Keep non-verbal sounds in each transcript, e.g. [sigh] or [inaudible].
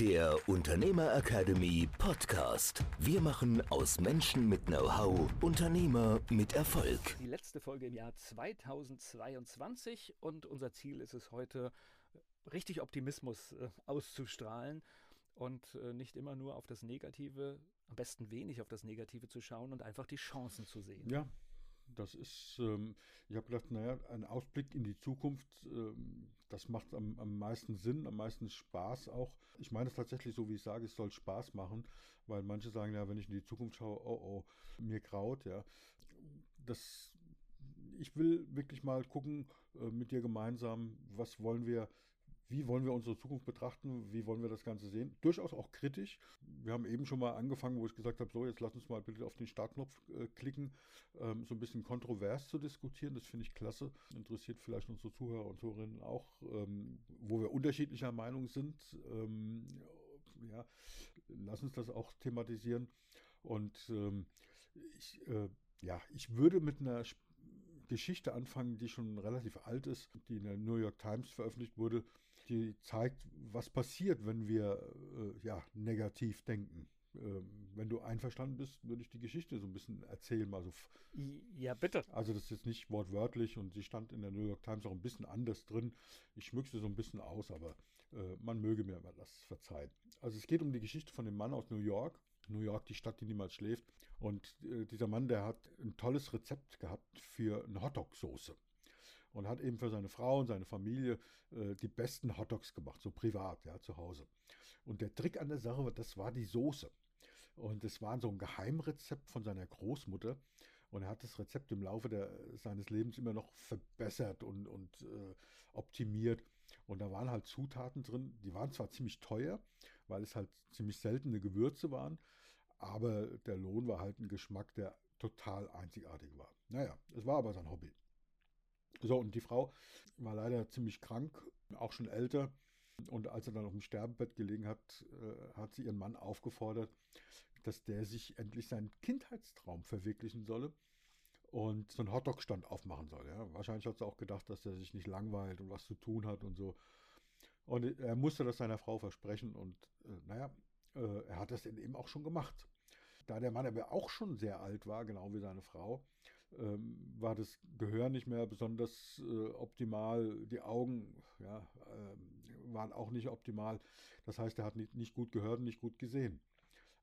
der Unternehmer Academy Podcast. Wir machen aus Menschen mit Know-how Unternehmer mit Erfolg. Die letzte Folge im Jahr 2022 und unser Ziel ist es heute, richtig Optimismus äh, auszustrahlen und äh, nicht immer nur auf das Negative, am besten wenig auf das Negative zu schauen und einfach die Chancen zu sehen. Ja, das ist, ähm, ich habe gedacht, naja, ein Ausblick in die Zukunft, ähm, das macht am, am meisten Sinn, am meisten Spaß auch. Ich meine es tatsächlich so, wie ich sage, es soll Spaß machen, weil manche sagen, ja, wenn ich in die Zukunft schaue, oh oh, mir graut, ja. Das, ich will wirklich mal gucken äh, mit dir gemeinsam, was wollen wir wie wollen wir unsere Zukunft betrachten, wie wollen wir das Ganze sehen. Durchaus auch kritisch. Wir haben eben schon mal angefangen, wo ich gesagt habe, so, jetzt lass uns mal bitte auf den Startknopf äh, klicken, ähm, so ein bisschen kontrovers zu diskutieren. Das finde ich klasse. Interessiert vielleicht unsere Zuhörer und Zuhörerinnen auch, ähm, wo wir unterschiedlicher Meinung sind. Ähm, ja, lass uns das auch thematisieren. Und ähm, ich, äh, ja, ich würde mit einer Geschichte anfangen, die schon relativ alt ist, die in der New York Times veröffentlicht wurde die zeigt, was passiert, wenn wir äh, ja, negativ denken. Ähm, wenn du einverstanden bist, würde ich die Geschichte so ein bisschen erzählen. Also, ja, bitte. Also das ist jetzt nicht wortwörtlich und sie stand in der New York Times auch ein bisschen anders drin. Ich schmücke sie so ein bisschen aus, aber äh, man möge mir das verzeihen. Also es geht um die Geschichte von dem Mann aus New York. New York, die Stadt, die niemals schläft. Und äh, dieser Mann, der hat ein tolles Rezept gehabt für eine Hotdog-Soße und hat eben für seine Frau und seine Familie äh, die besten Hotdogs gemacht, so privat, ja, zu Hause. Und der Trick an der Sache, das war die Soße. Und es war so ein Geheimrezept von seiner Großmutter. Und er hat das Rezept im Laufe der, seines Lebens immer noch verbessert und, und äh, optimiert. Und da waren halt Zutaten drin, die waren zwar ziemlich teuer, weil es halt ziemlich seltene Gewürze waren, aber der Lohn war halt ein Geschmack, der total einzigartig war. Naja, es war aber sein Hobby. So, und die Frau war leider ziemlich krank, auch schon älter. Und als er dann auf dem Sterbebett gelegen hat, äh, hat sie ihren Mann aufgefordert, dass der sich endlich seinen Kindheitstraum verwirklichen solle und so einen Hotdog-Stand aufmachen soll. Ja. Wahrscheinlich hat sie auch gedacht, dass er sich nicht langweilt und was zu tun hat und so. Und er musste das seiner Frau versprechen und äh, naja, äh, er hat das eben auch schon gemacht. Da der Mann aber auch schon sehr alt war, genau wie seine Frau, ähm, war das Gehör nicht mehr besonders äh, optimal. Die Augen ja, äh, waren auch nicht optimal. Das heißt, er hat nicht, nicht gut gehört und nicht gut gesehen.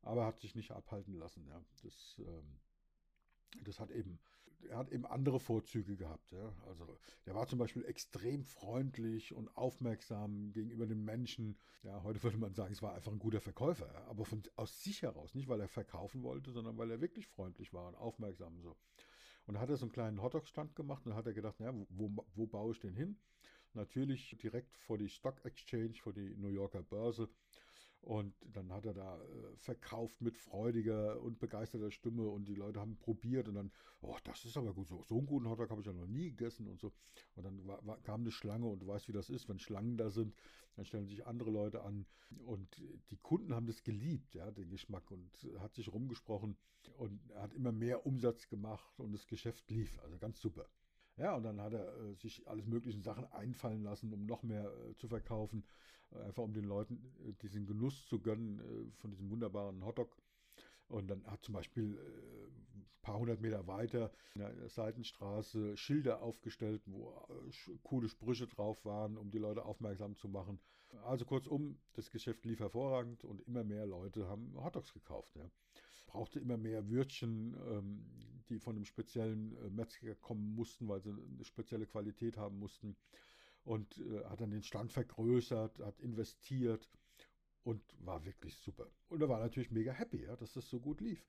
Aber er hat sich nicht abhalten lassen. Ja. Das, ähm, das hat eben, er hat eben andere Vorzüge gehabt. Ja. Also der war zum Beispiel extrem freundlich und aufmerksam gegenüber den Menschen. Ja, heute würde man sagen, es war einfach ein guter Verkäufer. Ja. Aber von, aus sich heraus, nicht weil er verkaufen wollte, sondern weil er wirklich freundlich war und aufmerksam und so. Und da hat er so einen kleinen Hotdog-Stand gemacht und dann hat er gedacht, naja, wo, wo baue ich den hin? Natürlich direkt vor die Stock Exchange, vor die New Yorker Börse. Und dann hat er da äh, verkauft mit freudiger und begeisterter Stimme und die Leute haben probiert und dann, oh, das ist aber gut, so, so einen guten Hotdog habe ich ja noch nie gegessen und so. Und dann war, war, kam eine Schlange und du weißt, wie das ist, wenn Schlangen da sind, dann stellen sich andere Leute an und die Kunden haben das geliebt, ja, den Geschmack und hat sich rumgesprochen und hat immer mehr Umsatz gemacht und das Geschäft lief, also ganz super. Ja, und dann hat er äh, sich alles möglichen Sachen einfallen lassen, um noch mehr äh, zu verkaufen, einfach um den Leuten äh, diesen Genuss zu gönnen äh, von diesem wunderbaren Hotdog. Und dann hat zum Beispiel ein äh, paar hundert Meter weiter in der Seitenstraße Schilder aufgestellt, wo coole Sprüche drauf waren, um die Leute aufmerksam zu machen. Also kurzum, das Geschäft lief hervorragend und immer mehr Leute haben Hotdogs gekauft. Ja brauchte immer mehr Würstchen, ähm, die von einem speziellen Metzger kommen mussten, weil sie eine spezielle Qualität haben mussten. Und äh, hat dann den Stand vergrößert, hat investiert und war wirklich super. Und er war natürlich mega happy, ja, dass das so gut lief,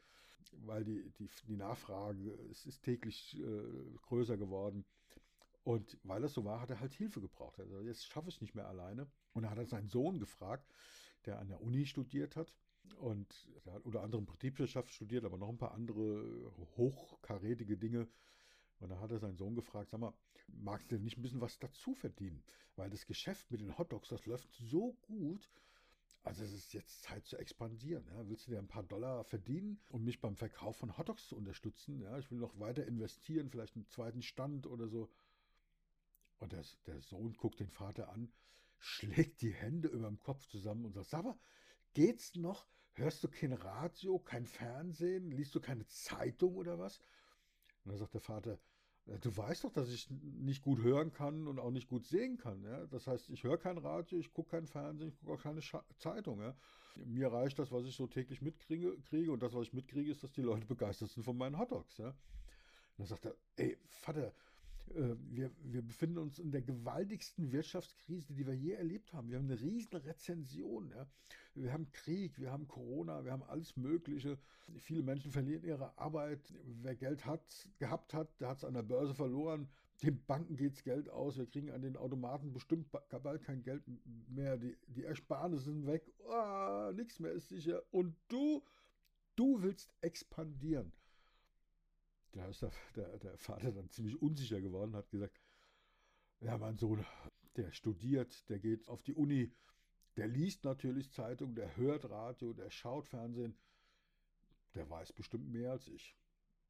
weil die, die, die Nachfrage es ist täglich äh, größer geworden. Und weil das so war, hat er halt Hilfe gebraucht. Also jetzt schaffe ich es nicht mehr alleine. Und da hat er seinen Sohn gefragt, der an der Uni studiert hat. Und er hat unter anderem Betriebswirtschaft studiert, aber noch ein paar andere hochkarätige Dinge. Und da hat er seinen Sohn gefragt, sag mal, magst du denn nicht ein bisschen was dazu verdienen? Weil das Geschäft mit den Hotdogs, das läuft so gut. Also es ist jetzt Zeit zu expandieren. Ja. Willst du dir ein paar Dollar verdienen, um mich beim Verkauf von Hotdogs zu unterstützen? Ja, ich will noch weiter investieren, vielleicht einen zweiten Stand oder so. Und der, der Sohn guckt den Vater an, schlägt die Hände über dem Kopf zusammen und sagt, sag mal, geht's noch? Hörst du kein Radio, kein Fernsehen? Liest du keine Zeitung oder was? Und dann sagt der Vater, du weißt doch, dass ich nicht gut hören kann und auch nicht gut sehen kann. Ja? Das heißt, ich höre kein Radio, ich gucke kein Fernsehen, ich gucke auch keine Scha Zeitung. Ja? Mir reicht das, was ich so täglich mitkriege, kriege, und das, was ich mitkriege, ist, dass die Leute begeistert sind von meinen Hotdogs. Ja? Und dann sagt er, ey, Vater, wir, wir befinden uns in der gewaltigsten Wirtschaftskrise, die wir je erlebt haben. Wir haben eine riesen Rezension. Ja. Wir haben Krieg, wir haben Corona, wir haben alles Mögliche. Viele Menschen verlieren ihre Arbeit. Wer Geld hat, gehabt hat, der hat es an der Börse verloren. Den Banken geht es Geld aus. Wir kriegen an den Automaten bestimmt bald kein Geld mehr. Die, die Ersparnisse sind weg. Oh, nichts mehr ist sicher. Und du, du willst expandieren da ist der, der, der Vater dann ziemlich unsicher geworden, hat gesagt, ja, mein Sohn, der studiert, der geht auf die Uni, der liest natürlich Zeitung, der hört Radio, der schaut Fernsehen, der weiß bestimmt mehr als ich.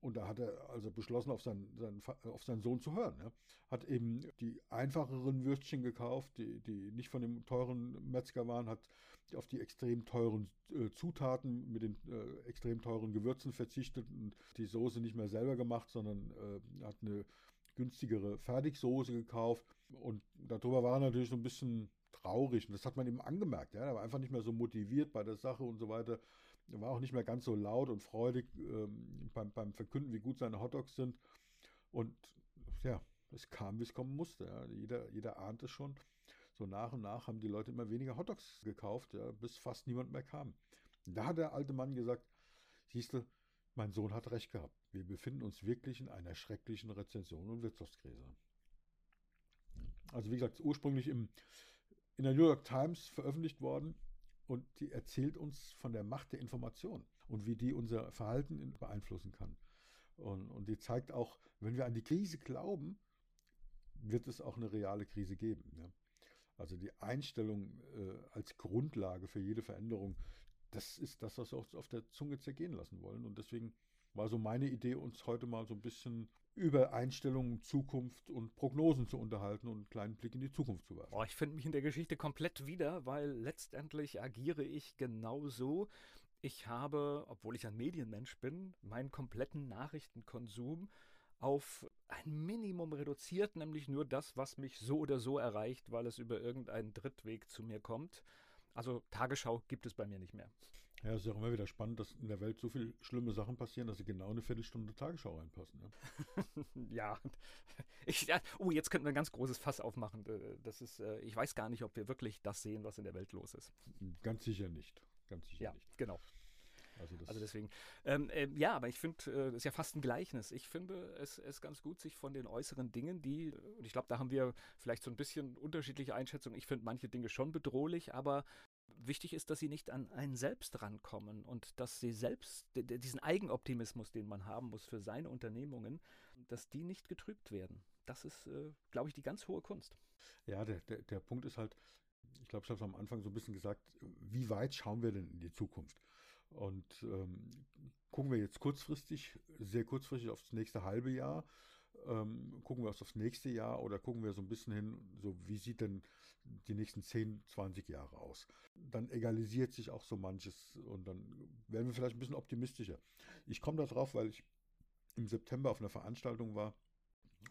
Und da hat er also beschlossen, auf seinen, seinen, auf seinen Sohn zu hören. Ja. Hat eben die einfacheren Würstchen gekauft, die, die nicht von dem teuren Metzger waren, hat auf die extrem teuren äh, Zutaten mit den äh, extrem teuren Gewürzen verzichtet und die Soße nicht mehr selber gemacht, sondern äh, hat eine günstigere Fertigsoße gekauft. Und darüber war er natürlich so ein bisschen traurig. Und das hat man ihm angemerkt. Ja. Er war einfach nicht mehr so motiviert bei der Sache und so weiter. Er war auch nicht mehr ganz so laut und freudig ähm, beim, beim Verkünden, wie gut seine Hotdogs sind. Und ja, es kam, wie es kommen musste. Ja. Jeder, jeder ahnt es schon. So nach und nach haben die Leute immer weniger Hotdogs gekauft, ja, bis fast niemand mehr kam. Da hat der alte Mann gesagt, siehst du, mein Sohn hat recht gehabt. Wir befinden uns wirklich in einer schrecklichen Rezension und Wirtschaftskrise. Also wie gesagt, ursprünglich im, in der New York Times veröffentlicht worden und die erzählt uns von der Macht der Information und wie die unser Verhalten beeinflussen kann. Und, und die zeigt auch, wenn wir an die Krise glauben, wird es auch eine reale Krise geben. Ja. Also die Einstellung äh, als Grundlage für jede Veränderung, das ist das, was wir uns auf der Zunge zergehen lassen wollen. Und deswegen war so meine Idee, uns heute mal so ein bisschen über Einstellungen, Zukunft und Prognosen zu unterhalten und einen kleinen Blick in die Zukunft zu werfen. Oh, ich finde mich in der Geschichte komplett wieder, weil letztendlich agiere ich genauso. Ich habe, obwohl ich ein Medienmensch bin, meinen kompletten Nachrichtenkonsum auf ein Minimum reduziert, nämlich nur das, was mich so oder so erreicht, weil es über irgendeinen Drittweg zu mir kommt. Also Tagesschau gibt es bei mir nicht mehr. Ja, es ist auch immer wieder spannend, dass in der Welt so viele schlimme Sachen passieren, dass sie genau eine Viertelstunde Tagesschau reinpassen. Ja, [laughs] ja. Ich, ja. Oh, jetzt könnten wir ein ganz großes Fass aufmachen. Äh, das ist, äh, ich weiß gar nicht, ob wir wirklich das sehen, was in der Welt los ist. Ganz sicher nicht. Ganz sicher ja, nicht. Genau. Also, also, deswegen, ähm, äh, ja, aber ich finde, äh, das ist ja fast ein Gleichnis. Ich finde es, es ganz gut, sich von den äußeren Dingen, die, und ich glaube, da haben wir vielleicht so ein bisschen unterschiedliche Einschätzungen. Ich finde manche Dinge schon bedrohlich, aber wichtig ist, dass sie nicht an einen selbst rankommen und dass sie selbst, diesen Eigenoptimismus, den man haben muss für seine Unternehmungen, dass die nicht getrübt werden. Das ist, äh, glaube ich, die ganz hohe Kunst. Ja, der, der, der Punkt ist halt, ich glaube, ich habe es am Anfang so ein bisschen gesagt, wie weit schauen wir denn in die Zukunft? Und ähm, gucken wir jetzt kurzfristig, sehr kurzfristig aufs nächste halbe Jahr, ähm, gucken wir aufs nächste Jahr oder gucken wir so ein bisschen hin, so wie sieht denn die nächsten 10, 20 Jahre aus? Dann egalisiert sich auch so manches und dann werden wir vielleicht ein bisschen optimistischer. Ich komme da drauf, weil ich im September auf einer Veranstaltung war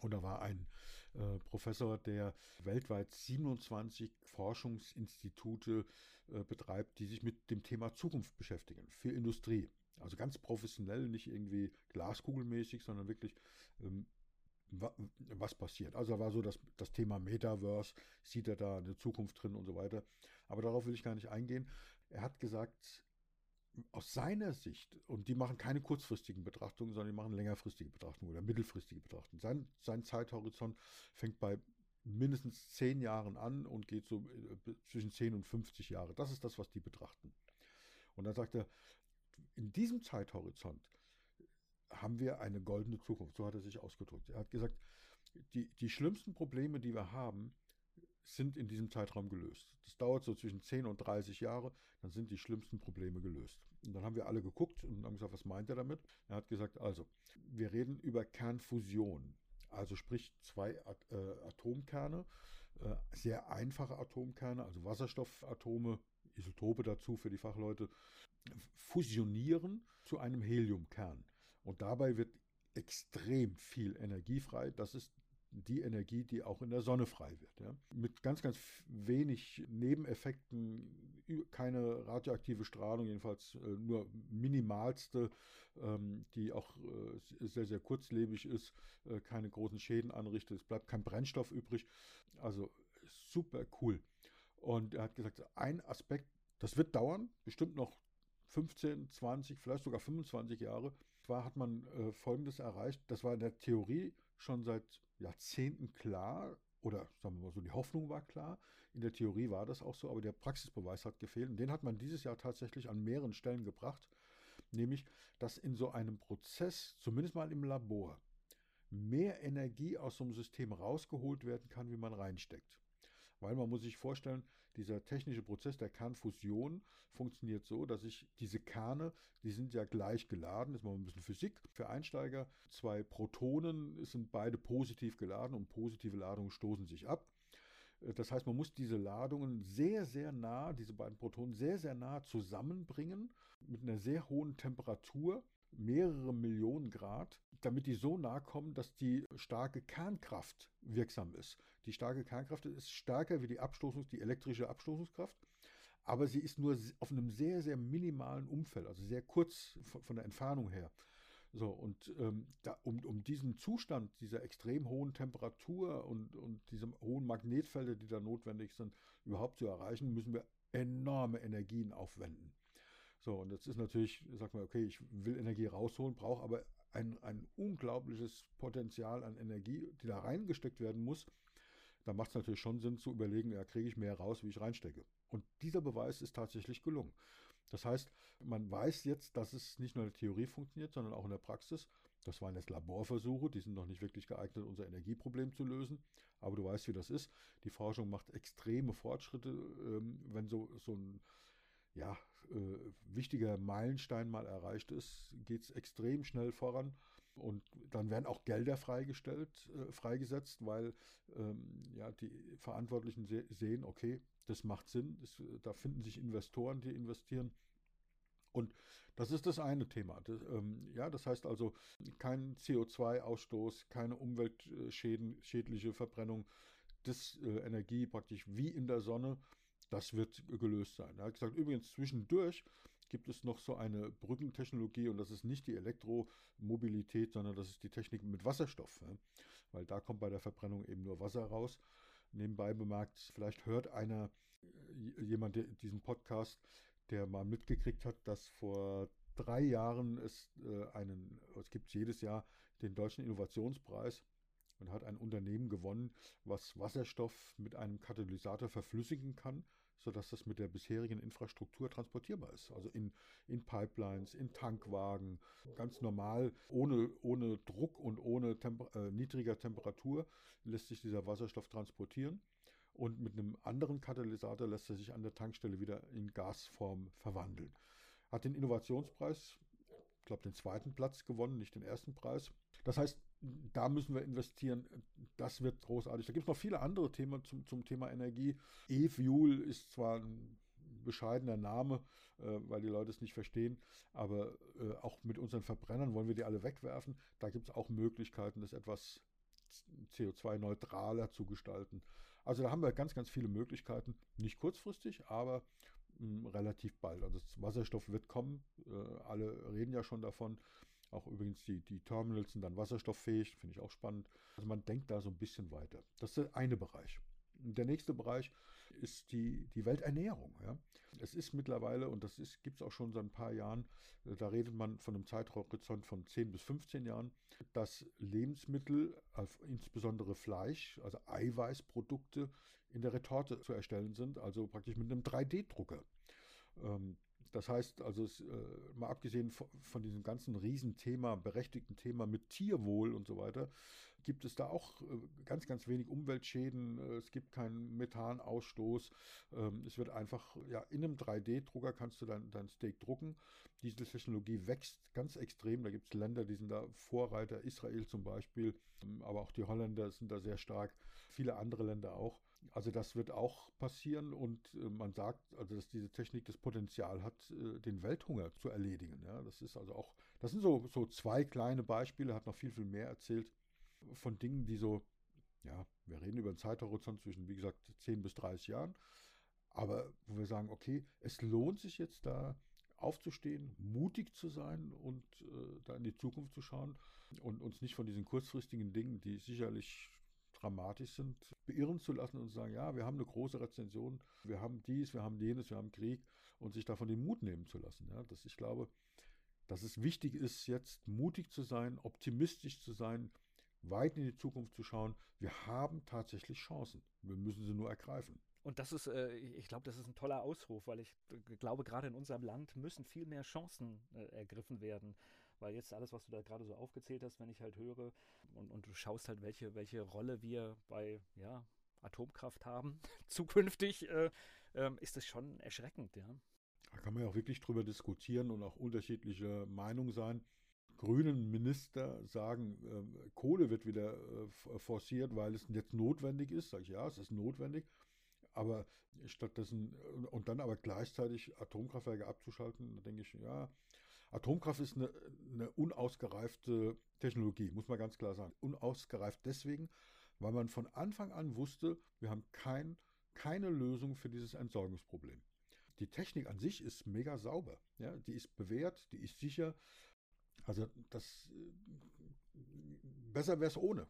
und da war ein äh, Professor, der weltweit 27 Forschungsinstitute äh, betreibt, die sich mit dem Thema Zukunft beschäftigen, für Industrie. Also ganz professionell, nicht irgendwie glaskugelmäßig, sondern wirklich, ähm, was passiert. Also war so das, das Thema Metaverse, sieht er da eine Zukunft drin und so weiter. Aber darauf will ich gar nicht eingehen. Er hat gesagt, aus seiner Sicht, und die machen keine kurzfristigen Betrachtungen, sondern die machen längerfristige Betrachtungen oder mittelfristige Betrachtungen. Sein, sein Zeithorizont fängt bei mindestens zehn Jahren an und geht so äh, zwischen 10 und 50 Jahre. Das ist das, was die betrachten. Und dann sagt er, in diesem Zeithorizont haben wir eine goldene Zukunft. So hat er sich ausgedrückt. Er hat gesagt, die, die schlimmsten Probleme, die wir haben, sind in diesem Zeitraum gelöst. Das dauert so zwischen 10 und 30 Jahre, dann sind die schlimmsten Probleme gelöst. Und dann haben wir alle geguckt und haben gesagt, was meint er damit? Er hat gesagt, also, wir reden über Kernfusion, also sprich zwei äh, Atomkerne, äh, sehr einfache Atomkerne, also Wasserstoffatome, Isotope dazu für die Fachleute, fusionieren zu einem Heliumkern. Und dabei wird extrem viel Energie frei. Das ist die Energie, die auch in der Sonne frei wird. Ja. Mit ganz, ganz wenig Nebeneffekten, keine radioaktive Strahlung, jedenfalls äh, nur minimalste, ähm, die auch äh, sehr, sehr kurzlebig ist, äh, keine großen Schäden anrichtet. Es bleibt kein Brennstoff übrig. Also super cool. Und er hat gesagt, ein Aspekt, das wird dauern, bestimmt noch 15, 20, vielleicht sogar 25 Jahre. Zwar hat man äh, Folgendes erreicht, das war in der Theorie schon seit Jahrzehnten klar, oder sagen wir mal so, die Hoffnung war klar. In der Theorie war das auch so, aber der Praxisbeweis hat gefehlt. Und den hat man dieses Jahr tatsächlich an mehreren Stellen gebracht, nämlich, dass in so einem Prozess, zumindest mal im Labor, mehr Energie aus so einem System rausgeholt werden kann, wie man reinsteckt. Weil man muss sich vorstellen, dieser technische Prozess der Kernfusion funktioniert so, dass ich diese Kerne, die sind ja gleich geladen, das ist mal ein bisschen Physik. Für Einsteiger, zwei Protonen sind beide positiv geladen und positive Ladungen stoßen sich ab. Das heißt, man muss diese Ladungen sehr, sehr nah, diese beiden Protonen sehr, sehr nah zusammenbringen mit einer sehr hohen Temperatur, mehrere Millionen Grad, damit die so nah kommen, dass die starke Kernkraft wirksam ist. Die starke Kernkraft ist stärker wie die Abstoßungs-, die elektrische Abstoßungskraft, aber sie ist nur auf einem sehr, sehr minimalen Umfeld, also sehr kurz von der Entfernung her. So, und ähm, da, um, um diesen Zustand dieser extrem hohen Temperatur und, und diesem hohen Magnetfelder, die da notwendig sind, überhaupt zu erreichen, müssen wir enorme Energien aufwenden. So, und jetzt ist natürlich, sag mal, okay, ich will Energie rausholen, brauche aber ein, ein unglaubliches Potenzial an Energie, die da reingesteckt werden muss. Da macht es natürlich schon Sinn zu überlegen, ja, kriege ich mehr raus, wie ich reinstecke. Und dieser Beweis ist tatsächlich gelungen. Das heißt, man weiß jetzt, dass es nicht nur in der Theorie funktioniert, sondern auch in der Praxis. Das waren jetzt Laborversuche, die sind noch nicht wirklich geeignet, unser Energieproblem zu lösen. Aber du weißt, wie das ist. Die Forschung macht extreme Fortschritte, ähm, wenn so, so ein ja, äh, wichtiger Meilenstein mal erreicht ist, geht es extrem schnell voran. Und dann werden auch Gelder freigestellt, äh, freigesetzt, weil ähm, ja, die Verantwortlichen se sehen, okay, das macht Sinn, das, da finden sich Investoren, die investieren. Und das ist das eine Thema. Das, ähm, ja, das heißt also kein CO2-Ausstoß, keine umweltschädliche Verbrennung, das äh, Energie praktisch wie in der Sonne das wird gelöst sein. Er hat gesagt, übrigens zwischendurch gibt es noch so eine Brückentechnologie und das ist nicht die Elektromobilität, sondern das ist die Technik mit Wasserstoff, weil da kommt bei der Verbrennung eben nur Wasser raus. Nebenbei bemerkt, vielleicht hört einer, äh, jemand diesen Podcast, der mal mitgekriegt hat, dass vor drei Jahren es äh, einen, es gibt jedes Jahr den Deutschen Innovationspreis und hat ein Unternehmen gewonnen, was Wasserstoff mit einem Katalysator verflüssigen kann sodass das mit der bisherigen Infrastruktur transportierbar ist. Also in, in Pipelines, in Tankwagen, ganz normal, ohne, ohne Druck und ohne Temper äh, niedriger Temperatur lässt sich dieser Wasserstoff transportieren. Und mit einem anderen Katalysator lässt er sich an der Tankstelle wieder in Gasform verwandeln. Hat den Innovationspreis, ich glaube, den zweiten Platz gewonnen, nicht den ersten Preis. Das heißt, da müssen wir investieren. Das wird großartig. Da gibt es noch viele andere Themen zum, zum Thema Energie. E-Fuel ist zwar ein bescheidener Name, äh, weil die Leute es nicht verstehen, aber äh, auch mit unseren Verbrennern wollen wir die alle wegwerfen. Da gibt es auch Möglichkeiten, das etwas CO2-neutraler zu gestalten. Also da haben wir ganz, ganz viele Möglichkeiten. Nicht kurzfristig, aber mh, hm, relativ bald. Also Wasserstoff wird kommen. Äh, alle reden ja schon davon. Auch übrigens die, die Terminals sind dann wasserstofffähig, finde ich auch spannend. Also man denkt da so ein bisschen weiter. Das ist der eine Bereich. Der nächste Bereich ist die, die Welternährung. Ja. Es ist mittlerweile, und das gibt es auch schon seit ein paar Jahren, äh, da redet man von einem Zeithorizont von 10 bis 15 Jahren, dass Lebensmittel, insbesondere Fleisch, also Eiweißprodukte, in der Retorte zu erstellen sind, also praktisch mit einem 3D-Drucker. Ähm, das heißt also, es, äh, mal abgesehen von, von, diesem ganzen Riesenthema, berechtigten Thema mit Tierwohl und so weiter, gibt es da auch äh, ganz, ganz wenig Umweltschäden. Äh, es gibt keinen Methanausstoß. Ähm, es wird einfach, ja, in einem 3D-Drucker kannst du dein, dein Steak drucken. Diese Technologie wächst ganz extrem. Da gibt es Länder, die sind da Vorreiter, Israel zum Beispiel, ähm, aber auch die Holländer sind da sehr stark, viele andere Länder auch. Also das wird auch passieren und äh, man sagt, also dass diese Technik das Potenzial hat, äh, den Welthunger zu erledigen. Ja, das ist also auch, das sind so, so zwei kleine Beispiele, hat noch viel, viel mehr erzählt von Dingen, die so, ja, wir reden über einen Zeithorizont zwischen, wie gesagt, 10 bis 30 Jahren, aber wo wir sagen, okay, es lohnt sich jetzt da aufzustehen, mutig zu sein und äh, da in die Zukunft zu schauen und uns nicht von diesen kurzfristigen Dingen, die sicherlich dramatisch sind, beirren zu lassen und zu sagen, ja, wir haben eine große Rezension, wir haben dies, wir haben jenes, wir haben Krieg und sich davon den Mut nehmen zu lassen. Ja, dass ich glaube, dass es wichtig ist, jetzt mutig zu sein, optimistisch zu sein, weit in die Zukunft zu schauen. Wir haben tatsächlich Chancen. Wir müssen sie nur ergreifen. Und das ist, äh, ich glaube, das ist ein toller Ausruf, weil ich glaube, gerade in unserem Land müssen viel mehr Chancen äh, ergriffen werden. Weil jetzt alles, was du da gerade so aufgezählt hast, wenn ich halt höre und, und du schaust halt, welche, welche Rolle wir bei ja, Atomkraft haben, [laughs] zukünftig, äh, äh, ist das schon erschreckend, ja. Da kann man ja auch wirklich drüber diskutieren und auch unterschiedliche Meinungen sein. Grünen Minister sagen, äh, Kohle wird wieder äh, forciert, weil es jetzt notwendig ist. Sag ich, ja, es ist notwendig. Aber stattdessen, und dann aber gleichzeitig Atomkraftwerke abzuschalten, da denke ich, ja, Atomkraft ist eine, eine unausgereifte Technologie, muss man ganz klar sagen. Unausgereift deswegen, weil man von Anfang an wusste, wir haben kein, keine Lösung für dieses Entsorgungsproblem. Die Technik an sich ist mega sauber. Ja? Die ist bewährt, die ist sicher. Also das besser wäre es ohne.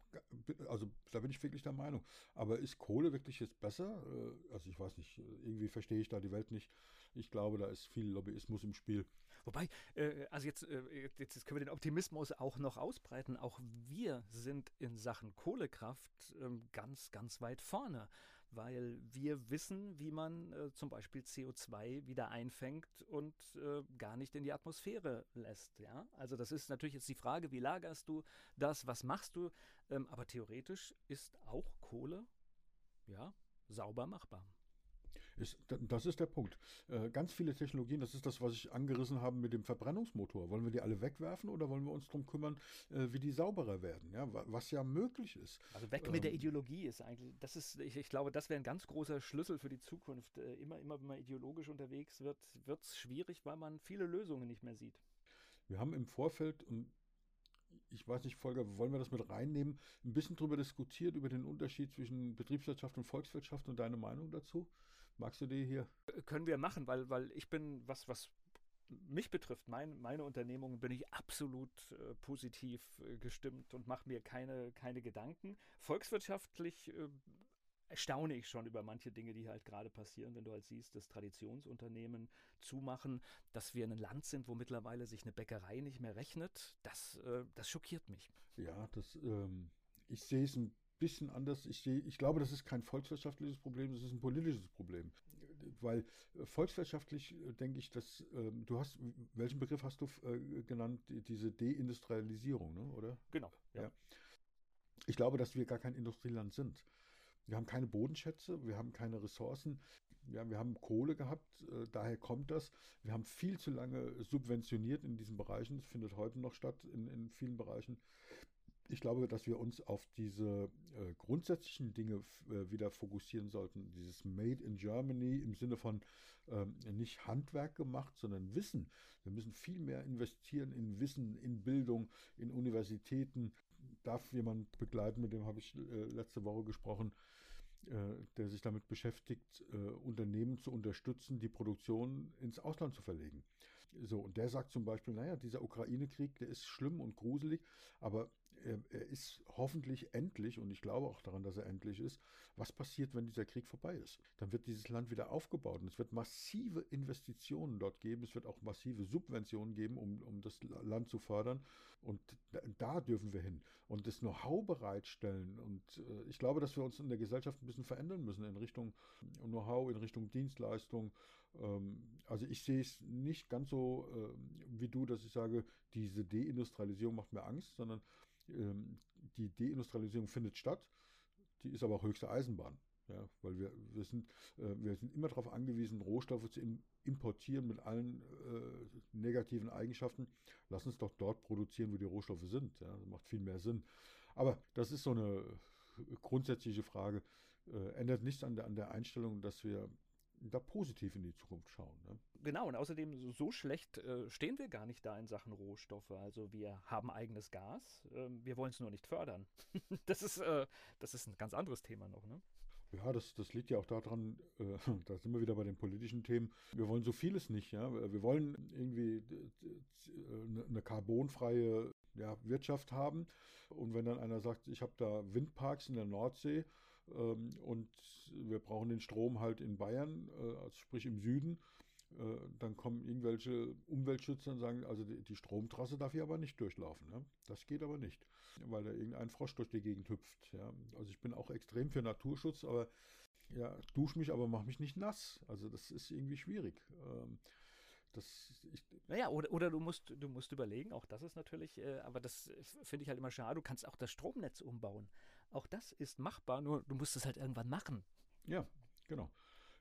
Also da bin ich wirklich der Meinung. Aber ist Kohle wirklich jetzt besser? Äh, also ich weiß nicht, irgendwie verstehe ich da die Welt nicht. Ich glaube, da ist viel Lobbyismus im Spiel. Wobei, äh, also jetzt, äh, jetzt, können wir den Optimismus auch noch ausbreiten. Auch wir sind in Sachen Kohlekraft ähm, ganz, ganz weit vorne, weil wir wissen, wie man äh, zum Beispiel CO2 wieder einfängt und äh, gar nicht in die Atmosphäre lässt. Ja? Also das ist natürlich jetzt die Frage, wie lagerst du das, was machst du? Ähm, aber theoretisch ist auch Kohle ja sauber machbar. Ist, das ist der Punkt. Äh, ganz viele Technologien, das ist das, was ich angerissen habe mit dem Verbrennungsmotor. Wollen wir die alle wegwerfen oder wollen wir uns darum kümmern, äh, wie die sauberer werden? Ja, was ja möglich ist. Also weg mit ähm, der Ideologie ist eigentlich, das ist, ich, ich glaube, das wäre ein ganz großer Schlüssel für die Zukunft. Äh, immer, immer, wenn man ideologisch unterwegs wird, wird es schwierig, weil man viele Lösungen nicht mehr sieht. Wir haben im Vorfeld, und ich weiß nicht, Volker, wollen wir das mit reinnehmen, ein bisschen darüber diskutiert, über den Unterschied zwischen Betriebswirtschaft und Volkswirtschaft und deine Meinung dazu? Magst du die hier? Äh, können wir machen, weil, weil ich bin, was, was mich betrifft, mein, meine Unternehmung, bin ich absolut äh, positiv äh, gestimmt und mache mir keine, keine Gedanken. Volkswirtschaftlich äh, erstaune ich schon über manche Dinge, die halt gerade passieren, wenn du halt siehst, dass Traditionsunternehmen zumachen, dass wir ein Land sind, wo mittlerweile sich eine Bäckerei nicht mehr rechnet. Das, äh, das schockiert mich. Ja, das, ähm, ich sehe es ein bisschen anders. Ich, sehe, ich glaube, das ist kein volkswirtschaftliches Problem, das ist ein politisches Problem. Weil äh, volkswirtschaftlich äh, denke ich, dass äh, du hast, welchen Begriff hast du äh, genannt? Diese Deindustrialisierung, ne? oder? Genau. Ja. ja. Ich glaube, dass wir gar kein Industrieland sind. Wir haben keine Bodenschätze, wir haben keine Ressourcen. Ja, wir haben Kohle gehabt, äh, daher kommt das. Wir haben viel zu lange subventioniert in diesen Bereichen. Es findet heute noch statt in, in vielen Bereichen ich glaube, dass wir uns auf diese äh, grundsätzlichen Dinge äh, wieder fokussieren sollten. Dieses Made in Germany im Sinne von ähm, nicht Handwerk gemacht, sondern Wissen. Wir müssen viel mehr investieren in Wissen, in Bildung, in Universitäten. Darf jemand begleiten, mit dem habe ich äh, letzte Woche gesprochen, äh, der sich damit beschäftigt, äh, Unternehmen zu unterstützen, die Produktion ins Ausland zu verlegen. So, und der sagt zum Beispiel, naja, dieser Ukraine-Krieg, der ist schlimm und gruselig, aber er, er, ist hoffentlich endlich, und ich glaube auch daran, dass er endlich ist, was passiert, wenn dieser Krieg vorbei ist? Dann wird dieses Land wieder aufgebaut und es wird massive Investitionen dort geben, es wird auch massive Subventionen geben, um, um das Land zu fördern. Und da dürfen wir hin und das Know-how bereitstellen. Und äh, ich glaube, dass wir uns in der Gesellschaft ein bisschen verändern müssen in Richtung Know-how, in Richtung Dienstleistung. Ähm, also ich sehe es nicht ganz so äh, wie du, dass ich sage, diese Deindustrialisierung macht mir Angst, sondern die Deindustrialisierung findet statt. Die ist aber auch höchste Eisenbahn. Ja, weil wir, wir, sind, äh, wir sind immer darauf angewiesen, Rohstoffe zu importieren mit allen äh, negativen Eigenschaften. Lass uns doch dort produzieren, wo die Rohstoffe sind. Ja, das macht viel mehr Sinn. Aber das ist so eine grundsätzliche Frage. Äh, ändert nichts an der, an der Einstellung, dass wir da positiv in die Zukunft schauen. Ne? Genau, und außerdem so schlecht äh, stehen wir gar nicht da in Sachen Rohstoffe. Also wir haben eigenes Gas, äh, wir wollen es nur nicht fördern. [laughs] das, ist, äh, das ist ein ganz anderes Thema noch. Ne? Ja, das, das liegt ja auch daran, äh, [laughs] da sind wir wieder bei den politischen Themen. Wir wollen so vieles nicht. Ja? Wir wollen irgendwie eine carbonfreie ja, Wirtschaft haben. Und wenn dann einer sagt, ich habe da Windparks in der Nordsee, ähm, und wir brauchen den Strom halt in Bayern, äh, also sprich im Süden. Äh, dann kommen irgendwelche Umweltschützer und sagen, also die, Stromtrasse darf hier aber nicht durchlaufen. Ne? Das geht aber nicht, weil da irgendein Frosch durch die Gegend hüpft. Ja? Also ich bin auch extrem für Naturschutz, aber ja, dusch mich, aber mach mich nicht nass. Also das ist irgendwie schwierig. Ähm, das, ich, naja, oder, oder du musst, du musst überlegen, auch das ist natürlich, äh, aber das finde ich halt immer schade, du kannst auch das Stromnetz umbauen. Auch das ist machbar, nur du musst es halt irgendwann machen. Ja, genau.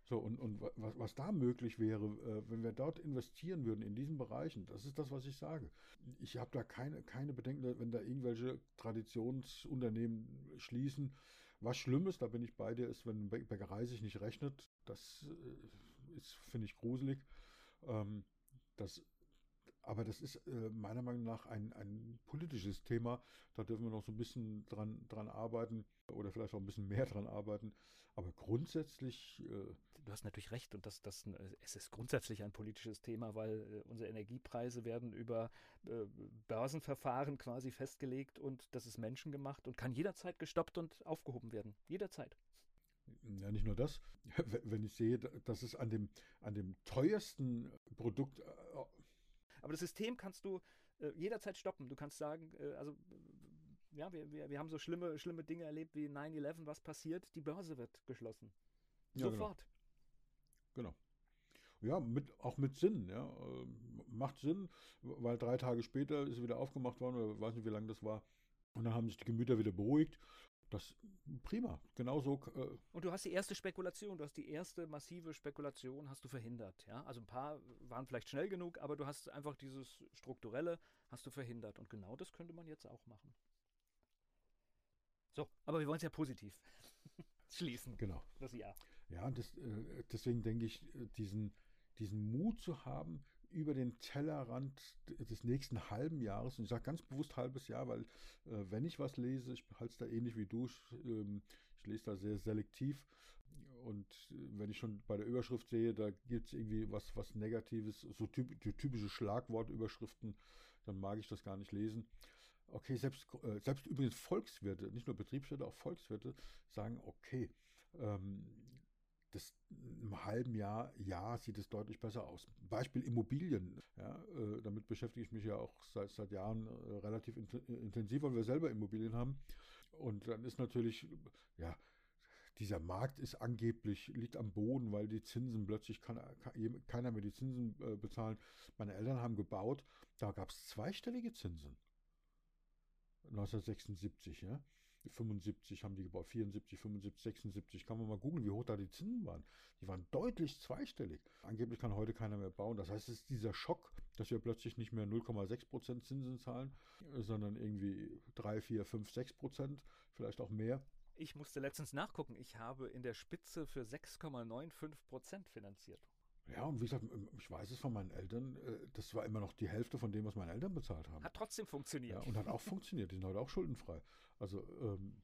So, und, und was, was da möglich wäre, äh, wenn wir dort investieren würden in diesen Bereichen, das ist das, was ich sage. Ich habe da keine, keine Bedenken, wenn da irgendwelche Traditionsunternehmen schließen. Was Schlimmes, da bin ich bei dir, ist, wenn Bäckerei sich nicht rechnet. Das äh, ist, finde ich, gruselig. Ähm, das aber das ist äh, meiner Meinung nach ein, ein politisches Thema. Da dürfen wir noch so ein bisschen dran, dran arbeiten oder vielleicht auch ein bisschen mehr dran arbeiten. Aber grundsätzlich. Äh, du hast natürlich recht und das, das, es ist grundsätzlich ein politisches Thema, weil äh, unsere Energiepreise werden über äh, Börsenverfahren quasi festgelegt und das ist menschengemacht und kann jederzeit gestoppt und aufgehoben werden. Jederzeit. Ja, nicht nur das. [laughs] Wenn ich sehe, dass es an dem, an dem teuersten Produkt äh, aber das System kannst du äh, jederzeit stoppen. Du kannst sagen, äh, also ja, wir, wir, wir haben so schlimme, schlimme Dinge erlebt wie 9-11, was passiert? Die Börse wird geschlossen. Ja, genau. Sofort. Genau. genau. Ja, mit, auch mit Sinn, ja. Ähm, macht Sinn, weil drei Tage später ist wieder aufgemacht worden, oder weiß nicht, wie lange das war. Und dann haben sich die Gemüter wieder beruhigt. Das prima, genauso. Äh und du hast die erste Spekulation, du hast die erste massive Spekulation hast du verhindert, ja? Also ein paar waren vielleicht schnell genug, aber du hast einfach dieses strukturelle hast du verhindert und genau das könnte man jetzt auch machen. So, aber wir wollen es ja positiv [laughs] schließen. Genau. Das Jahr. Ja, das, äh, deswegen denke ich, äh, diesen, diesen Mut zu haben, über den Tellerrand des nächsten halben Jahres, und ich sage ganz bewusst halbes Jahr, weil äh, wenn ich was lese, ich halte es da ähnlich wie du, ich, ähm, ich lese da sehr selektiv und äh, wenn ich schon bei der Überschrift sehe, da gibt es irgendwie was, was Negatives, so typ, typische Schlagwortüberschriften, dann mag ich das gar nicht lesen. Okay, selbst, äh, selbst übrigens Volkswirte, nicht nur Betriebswirte, auch Volkswirte sagen, okay, ähm, das im halben Jahr, Jahr sieht es deutlich besser aus. Beispiel Immobilien. Ja, äh, damit beschäftige ich mich ja auch seit, seit Jahren äh, relativ int intensiv, weil wir selber Immobilien haben. Und dann ist natürlich, ja, dieser Markt ist angeblich, liegt am Boden, weil die Zinsen plötzlich kann, kann keiner mehr die Zinsen äh, bezahlen. Meine Eltern haben gebaut, da gab es zweistellige Zinsen. 1976, ja. 75 haben die gebaut, 74, 75, 76. Kann man mal googeln, wie hoch da die Zinsen waren. Die waren deutlich zweistellig. Angeblich kann heute keiner mehr bauen. Das heißt, es ist dieser Schock, dass wir plötzlich nicht mehr 0,6% Zinsen zahlen, sondern irgendwie 3, 4, 5, 6% vielleicht auch mehr. Ich musste letztens nachgucken. Ich habe in der Spitze für 6,95% finanziert. Ja, und wie gesagt, ich weiß es von meinen Eltern, äh, das war immer noch die Hälfte von dem, was meine Eltern bezahlt haben. Hat trotzdem funktioniert. Ja, und hat auch funktioniert. Die sind heute auch schuldenfrei. Also, ähm,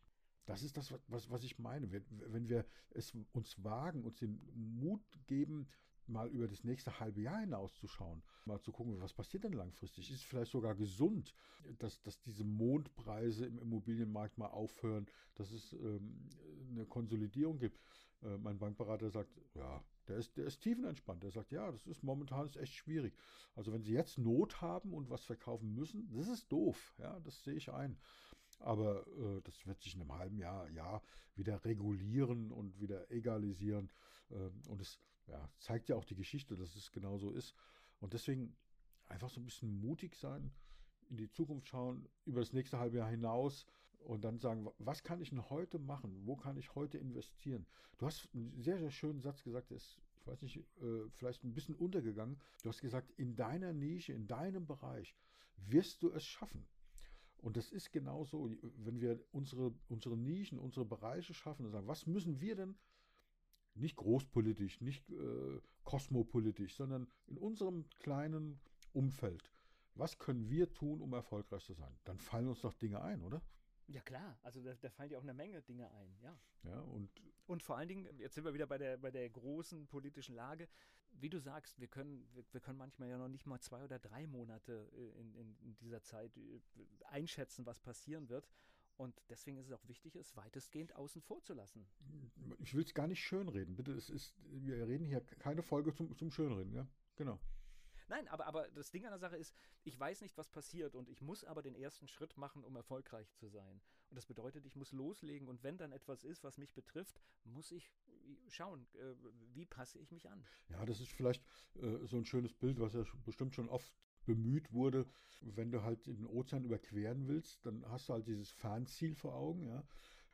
das ist das, was, was ich meine. Wenn, wenn wir es uns wagen, uns den Mut geben, mal über das nächste halbe Jahr hinauszuschauen, mal zu gucken, was passiert denn langfristig? Ist es vielleicht sogar gesund, dass, dass diese Mondpreise im Immobilienmarkt mal aufhören, dass es ähm, eine Konsolidierung gibt? Äh, mein Bankberater sagt, ja, der ist, der ist tiefenentspannt. Der sagt, ja, das ist momentan ist echt schwierig. Also wenn Sie jetzt Not haben und was verkaufen müssen, das ist doof. Ja, das sehe ich ein. Aber äh, das wird sich in einem halben Jahr, Jahr wieder regulieren und wieder egalisieren. Ähm, und es ja, zeigt ja auch die Geschichte, dass es genau so ist. Und deswegen einfach so ein bisschen mutig sein, in die Zukunft schauen, über das nächste halbe Jahr hinaus und dann sagen, was kann ich denn heute machen? Wo kann ich heute investieren? Du hast einen sehr, sehr schönen Satz gesagt, der ist, ich weiß nicht, äh, vielleicht ein bisschen untergegangen. Du hast gesagt, in deiner Nische, in deinem Bereich wirst du es schaffen. Und das ist genauso, wenn wir unsere, unsere Nischen, unsere Bereiche schaffen und sagen, was müssen wir denn nicht großpolitisch, nicht äh, kosmopolitisch, sondern in unserem kleinen Umfeld. Was können wir tun, um erfolgreich zu sein? Dann fallen uns doch Dinge ein, oder? Ja klar, also da, da, fallen ja auch eine Menge Dinge ein, ja. Ja, und, und vor allen Dingen, jetzt sind wir wieder bei der, bei der großen politischen Lage. Wie du sagst, wir können, wir, wir können manchmal ja noch nicht mal zwei oder drei Monate äh, in, in, in dieser Zeit äh, einschätzen, was passieren wird. Und deswegen ist es auch wichtig, es weitestgehend außen vor zu lassen. Ich will es gar nicht schönreden. Bitte, es ist, wir reden hier keine Folge zum, zum Schönreden, ja? Genau. Nein, aber, aber das Ding an der Sache ist, ich weiß nicht, was passiert und ich muss aber den ersten Schritt machen, um erfolgreich zu sein. Und das bedeutet, ich muss loslegen und wenn dann etwas ist, was mich betrifft, muss ich schauen, äh, wie passe ich mich an. Ja, das ist vielleicht äh, so ein schönes Bild, was ja bestimmt schon oft bemüht wurde, wenn du halt den Ozean überqueren willst, dann hast du halt dieses Fernziel vor Augen, ja.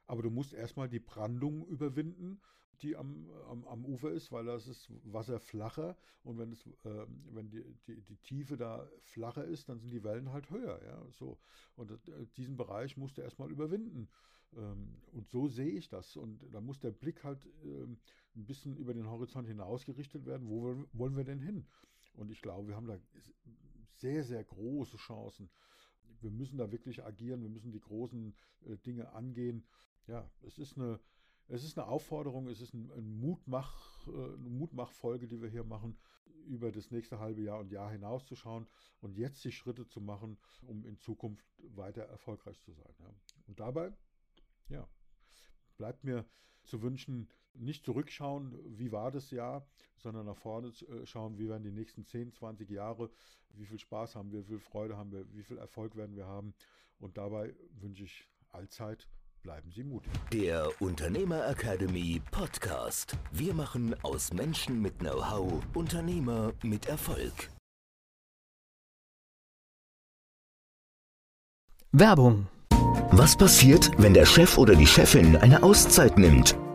Aber du musst erstmal die Brandung überwinden, die am, am, am Ufer ist, weil das ist Wasser flacher und wenn es, äh, wenn die, die, die Tiefe da flacher ist, dann sind die Wellen halt höher, ja. So. Und äh, diesen Bereich musst du erstmal überwinden. Ähm, und so sehe ich das. Und da muss der Blick halt ähm, ein bisschen über den Horizont hinausgerichtet werden. Wo wollen wir denn hin? Und ich glaube, wir haben da sehr, sehr große Chancen. Wir müssen da wirklich agieren, wir müssen die großen äh, Dinge angehen. Ja, es ist eine, es ist eine Aufforderung, es ist ein, ein Mutmach, äh, eine Mutmachfolge, die wir hier machen, über das nächste halbe Jahr und Jahr hinauszuschauen und jetzt die Schritte zu machen, um in Zukunft weiter erfolgreich zu sein. Ja. Und dabei, ja, bleibt mir zu wünschen, nicht zurückschauen, wie war das Jahr, sondern nach vorne äh, schauen, wie werden die nächsten 10, 20 Jahre, wie viel Spaß haben wir, wie viel Freude haben wir, wie viel Erfolg werden wir haben. Und dabei wünsche ich allzeit, bleiben Sie mutig. Der Unternehmer Academy Podcast. Wir machen aus Menschen mit Know-how Unternehmer mit Erfolg. Werbung. Was passiert, wenn der Chef oder die Chefin eine Auszeit nimmt?